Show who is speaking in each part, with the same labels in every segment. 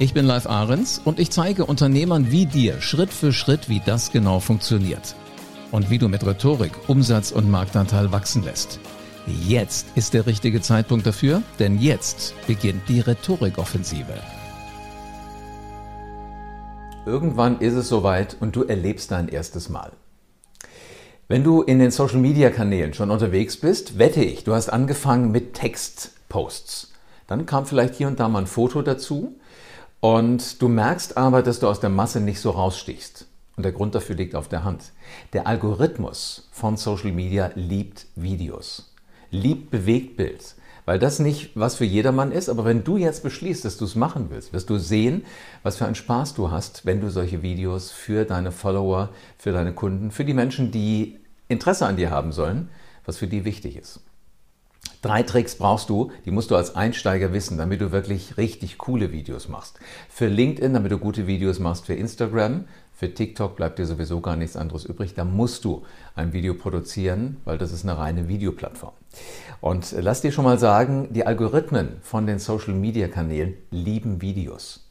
Speaker 1: Ich bin Live Ahrens und ich zeige Unternehmern wie dir Schritt für Schritt, wie das genau funktioniert. Und wie du mit Rhetorik Umsatz und Marktanteil wachsen lässt. Jetzt ist der richtige Zeitpunkt dafür, denn jetzt beginnt die Rhetorikoffensive.
Speaker 2: Irgendwann ist es soweit und du erlebst dein erstes Mal. Wenn du in den Social Media Kanälen schon unterwegs bist, wette ich, du hast angefangen mit Textposts. Dann kam vielleicht hier und da mal ein Foto dazu und du merkst aber, dass du aus der Masse nicht so rausstichst. Und der Grund dafür liegt auf der Hand. Der Algorithmus von Social Media liebt Videos, liebt Bewegtbild, weil das nicht was für jedermann ist. Aber wenn du jetzt beschließt, dass du es machen willst, wirst du sehen, was für einen Spaß du hast, wenn du solche Videos für deine Follower, für deine Kunden, für die Menschen, die Interesse an dir haben sollen, was für die wichtig ist. Drei Tricks brauchst du, die musst du als Einsteiger wissen, damit du wirklich richtig coole Videos machst. Für LinkedIn, damit du gute Videos machst, für Instagram, für TikTok bleibt dir sowieso gar nichts anderes übrig. Da musst du ein Video produzieren, weil das ist eine reine Videoplattform. Und lass dir schon mal sagen, die Algorithmen von den Social-Media-Kanälen lieben Videos.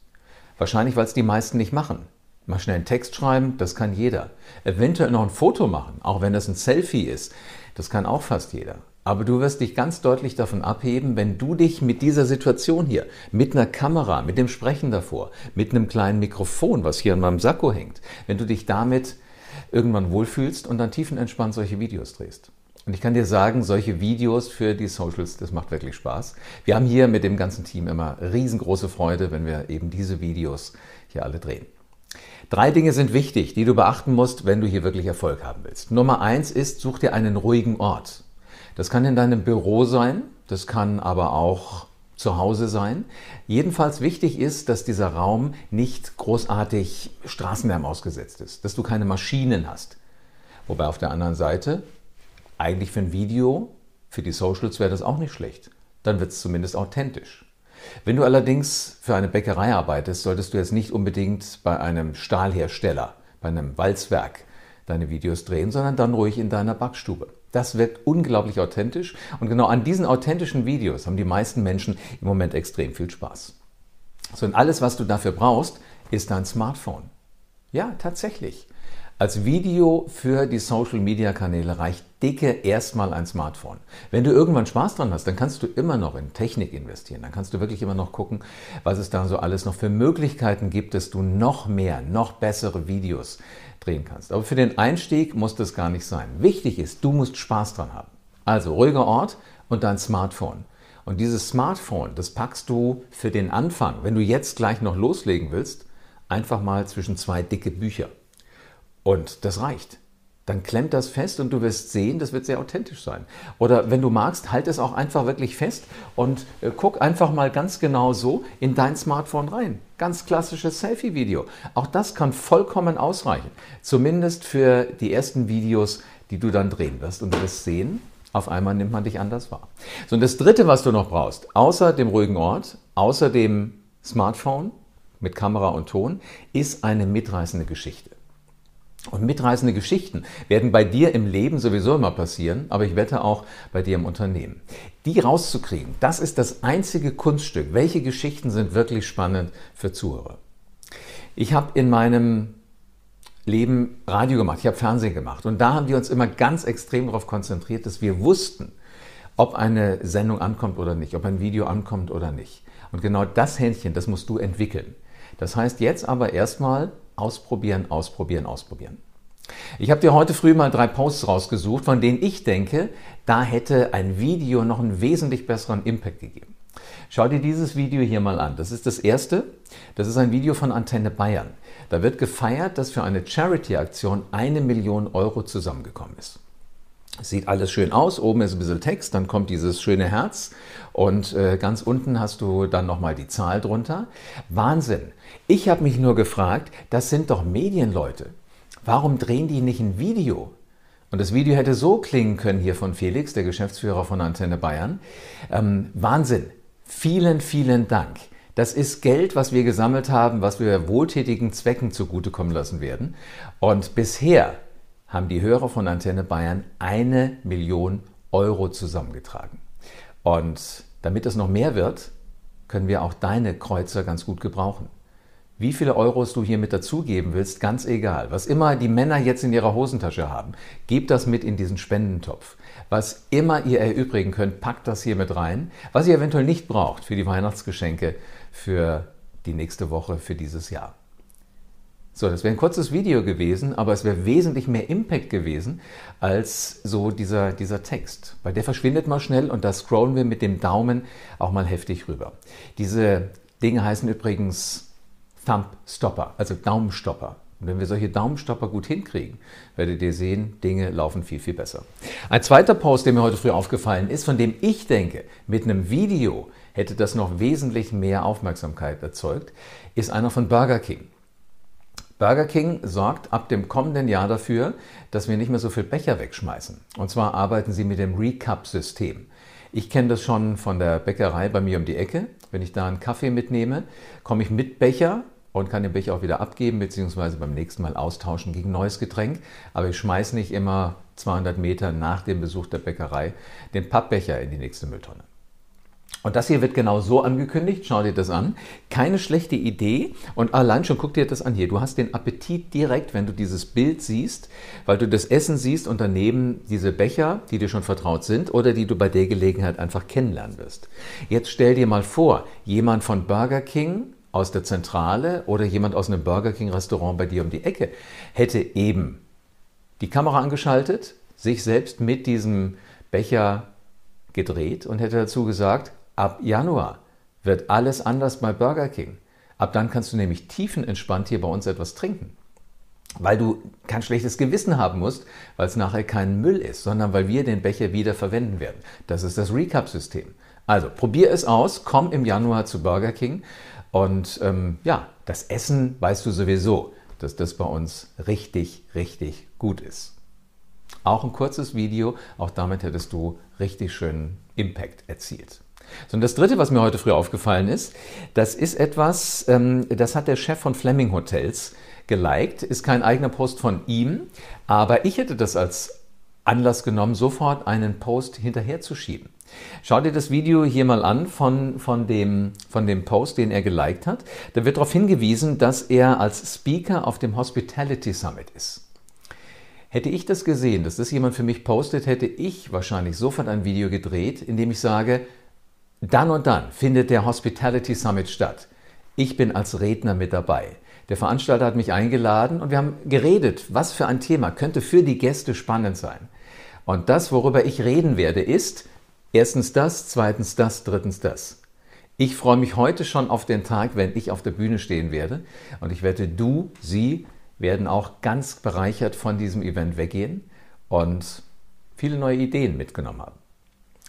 Speaker 2: Wahrscheinlich, weil es die meisten nicht machen. Mal schnell einen Text schreiben, das kann jeder. Eventuell noch ein Foto machen, auch wenn das ein Selfie ist, das kann auch fast jeder. Aber du wirst dich ganz deutlich davon abheben, wenn du dich mit dieser Situation hier, mit einer Kamera, mit dem Sprechen davor, mit einem kleinen Mikrofon, was hier an meinem Sakko hängt, wenn du dich damit irgendwann wohlfühlst und dann tiefenentspannt solche Videos drehst. Und ich kann dir sagen, solche Videos für die Socials, das macht wirklich Spaß. Wir haben hier mit dem ganzen Team immer riesengroße Freude, wenn wir eben diese Videos hier alle drehen. Drei Dinge sind wichtig, die du beachten musst, wenn du hier wirklich Erfolg haben willst. Nummer eins ist, such dir einen ruhigen Ort. Das kann in deinem Büro sein, das kann aber auch zu Hause sein. Jedenfalls wichtig ist, dass dieser Raum nicht großartig Straßenlärm ausgesetzt ist, dass du keine Maschinen hast. Wobei auf der anderen Seite, eigentlich für ein Video, für die Socials wäre das auch nicht schlecht. Dann wird es zumindest authentisch. Wenn du allerdings für eine Bäckerei arbeitest, solltest du jetzt nicht unbedingt bei einem Stahlhersteller, bei einem Walzwerk deine Videos drehen, sondern dann ruhig in deiner Backstube. Das wirkt unglaublich authentisch und genau an diesen authentischen Videos haben die meisten Menschen im Moment extrem viel Spaß. So, und alles, was du dafür brauchst, ist dein Smartphone. Ja, tatsächlich. Als Video für die Social Media Kanäle reicht dicke erstmal ein Smartphone. Wenn du irgendwann Spaß dran hast, dann kannst du immer noch in Technik investieren. Dann kannst du wirklich immer noch gucken, was es da so alles noch für Möglichkeiten gibt, dass du noch mehr, noch bessere Videos drehen kannst. Aber für den Einstieg muss das gar nicht sein. Wichtig ist, du musst Spaß dran haben. Also ruhiger Ort und dein Smartphone. Und dieses Smartphone, das packst du für den Anfang, wenn du jetzt gleich noch loslegen willst, einfach mal zwischen zwei dicke Bücher. Und das reicht dann klemmt das fest und du wirst sehen, das wird sehr authentisch sein. Oder wenn du magst, halt es auch einfach wirklich fest und äh, guck einfach mal ganz genau so in dein Smartphone rein. Ganz klassisches Selfie-Video. Auch das kann vollkommen ausreichen. Zumindest für die ersten Videos, die du dann drehen wirst. Und du wirst sehen, auf einmal nimmt man dich anders wahr. So, und das dritte, was du noch brauchst, außer dem ruhigen Ort, außer dem Smartphone mit Kamera und Ton, ist eine mitreißende Geschichte. Und mitreißende Geschichten werden bei dir im Leben sowieso immer passieren, aber ich wette auch bei dir im Unternehmen. Die rauszukriegen, das ist das einzige Kunststück. Welche Geschichten sind wirklich spannend für Zuhörer? Ich habe in meinem Leben Radio gemacht, ich habe Fernsehen gemacht und da haben wir uns immer ganz extrem darauf konzentriert, dass wir wussten, ob eine Sendung ankommt oder nicht, ob ein Video ankommt oder nicht. Und genau das Händchen, das musst du entwickeln. Das heißt jetzt aber erstmal Ausprobieren, ausprobieren, ausprobieren. Ich habe dir heute früh mal drei Posts rausgesucht, von denen ich denke, da hätte ein Video noch einen wesentlich besseren Impact gegeben. Schau dir dieses Video hier mal an. Das ist das erste. Das ist ein Video von Antenne Bayern. Da wird gefeiert, dass für eine Charity-Aktion eine Million Euro zusammengekommen ist. Sieht alles schön aus, oben ist ein bisschen Text, dann kommt dieses schöne Herz und äh, ganz unten hast du dann nochmal die Zahl drunter. Wahnsinn. Ich habe mich nur gefragt, das sind doch Medienleute. Warum drehen die nicht ein Video? Und das Video hätte so klingen können hier von Felix, der Geschäftsführer von Antenne Bayern. Ähm, Wahnsinn. Vielen, vielen Dank. Das ist Geld, was wir gesammelt haben, was wir wohltätigen Zwecken zugutekommen lassen werden. Und bisher haben die Hörer von Antenne Bayern eine Million Euro zusammengetragen. Und damit es noch mehr wird, können wir auch deine Kreuzer ganz gut gebrauchen. Wie viele Euros du hier mit dazugeben willst, ganz egal. Was immer die Männer jetzt in ihrer Hosentasche haben, gebt das mit in diesen Spendentopf. Was immer ihr erübrigen könnt, packt das hier mit rein. Was ihr eventuell nicht braucht für die Weihnachtsgeschenke für die nächste Woche, für dieses Jahr. So, das wäre ein kurzes Video gewesen, aber es wäre wesentlich mehr Impact gewesen als so dieser, dieser Text. Weil der verschwindet mal schnell und da scrollen wir mit dem Daumen auch mal heftig rüber. Diese Dinge heißen übrigens Thumb Stopper, also Daumenstopper. Und wenn wir solche Daumenstopper gut hinkriegen, werdet ihr sehen, Dinge laufen viel, viel besser. Ein zweiter Post, der mir heute früh aufgefallen ist, von dem ich denke, mit einem Video hätte das noch wesentlich mehr Aufmerksamkeit erzeugt, ist einer von Burger King. Burger King sorgt ab dem kommenden Jahr dafür, dass wir nicht mehr so viel Becher wegschmeißen. Und zwar arbeiten sie mit dem Recap-System. Ich kenne das schon von der Bäckerei bei mir um die Ecke. Wenn ich da einen Kaffee mitnehme, komme ich mit Becher und kann den Becher auch wieder abgeben bzw. beim nächsten Mal austauschen gegen neues Getränk. Aber ich schmeiße nicht immer 200 Meter nach dem Besuch der Bäckerei den Pappbecher in die nächste Mülltonne. Und das hier wird genau so angekündigt. Schau dir das an. Keine schlechte Idee. Und allein schon guck dir das an hier. Du hast den Appetit direkt, wenn du dieses Bild siehst, weil du das Essen siehst und daneben diese Becher, die dir schon vertraut sind oder die du bei der Gelegenheit einfach kennenlernen wirst. Jetzt stell dir mal vor, jemand von Burger King aus der Zentrale oder jemand aus einem Burger King Restaurant bei dir um die Ecke hätte eben die Kamera angeschaltet, sich selbst mit diesem Becher gedreht und hätte dazu gesagt, Ab Januar wird alles anders bei Burger King. Ab dann kannst du nämlich tiefenentspannt hier bei uns etwas trinken. Weil du kein schlechtes Gewissen haben musst, weil es nachher kein Müll ist, sondern weil wir den Becher wieder verwenden werden. Das ist das Recap-System. Also probier es aus, komm im Januar zu Burger King und ähm, ja, das Essen weißt du sowieso, dass das bei uns richtig, richtig gut ist. Auch ein kurzes Video, auch damit hättest du richtig schönen Impact erzielt. So, und das Dritte, was mir heute früh aufgefallen ist, das ist etwas, ähm, das hat der Chef von Fleming Hotels geliked, ist kein eigener Post von ihm, aber ich hätte das als Anlass genommen, sofort einen Post hinterherzuschieben. Schau dir das Video hier mal an von, von, dem, von dem Post, den er geliked hat. Da wird darauf hingewiesen, dass er als Speaker auf dem Hospitality Summit ist. Hätte ich das gesehen, dass das jemand für mich postet, hätte ich wahrscheinlich sofort ein Video gedreht, in dem ich sage, dann und dann findet der Hospitality Summit statt. Ich bin als Redner mit dabei. Der Veranstalter hat mich eingeladen und wir haben geredet, was für ein Thema könnte für die Gäste spannend sein. Und das, worüber ich reden werde, ist erstens das, zweitens das, drittens das. Ich freue mich heute schon auf den Tag, wenn ich auf der Bühne stehen werde. Und ich wette, du, sie werden auch ganz bereichert von diesem Event weggehen und viele neue Ideen mitgenommen haben.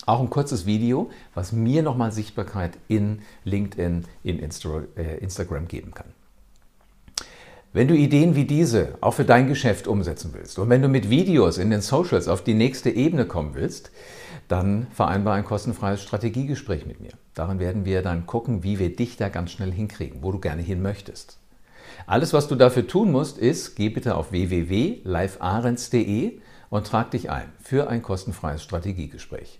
Speaker 2: Auch ein kurzes Video, was mir nochmal Sichtbarkeit in LinkedIn, in äh, Instagram geben kann. Wenn du Ideen wie diese auch für dein Geschäft umsetzen willst und wenn du mit Videos in den Socials auf die nächste Ebene kommen willst, dann vereinbar ein kostenfreies Strategiegespräch mit mir. Darin werden wir dann gucken, wie wir dich da ganz schnell hinkriegen, wo du gerne hin möchtest. Alles, was du dafür tun musst, ist, geh bitte auf www.livearens.de und trag dich ein für ein kostenfreies Strategiegespräch.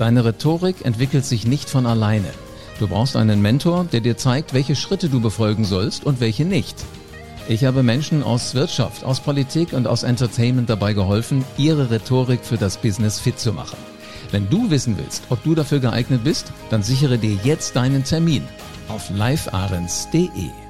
Speaker 1: Deine Rhetorik entwickelt sich nicht von alleine. Du brauchst einen Mentor, der dir zeigt, welche Schritte du befolgen sollst und welche nicht. Ich habe Menschen aus Wirtschaft, aus Politik und aus Entertainment dabei geholfen, ihre Rhetorik für das Business fit zu machen. Wenn du wissen willst, ob du dafür geeignet bist, dann sichere dir jetzt deinen Termin auf livearens.de.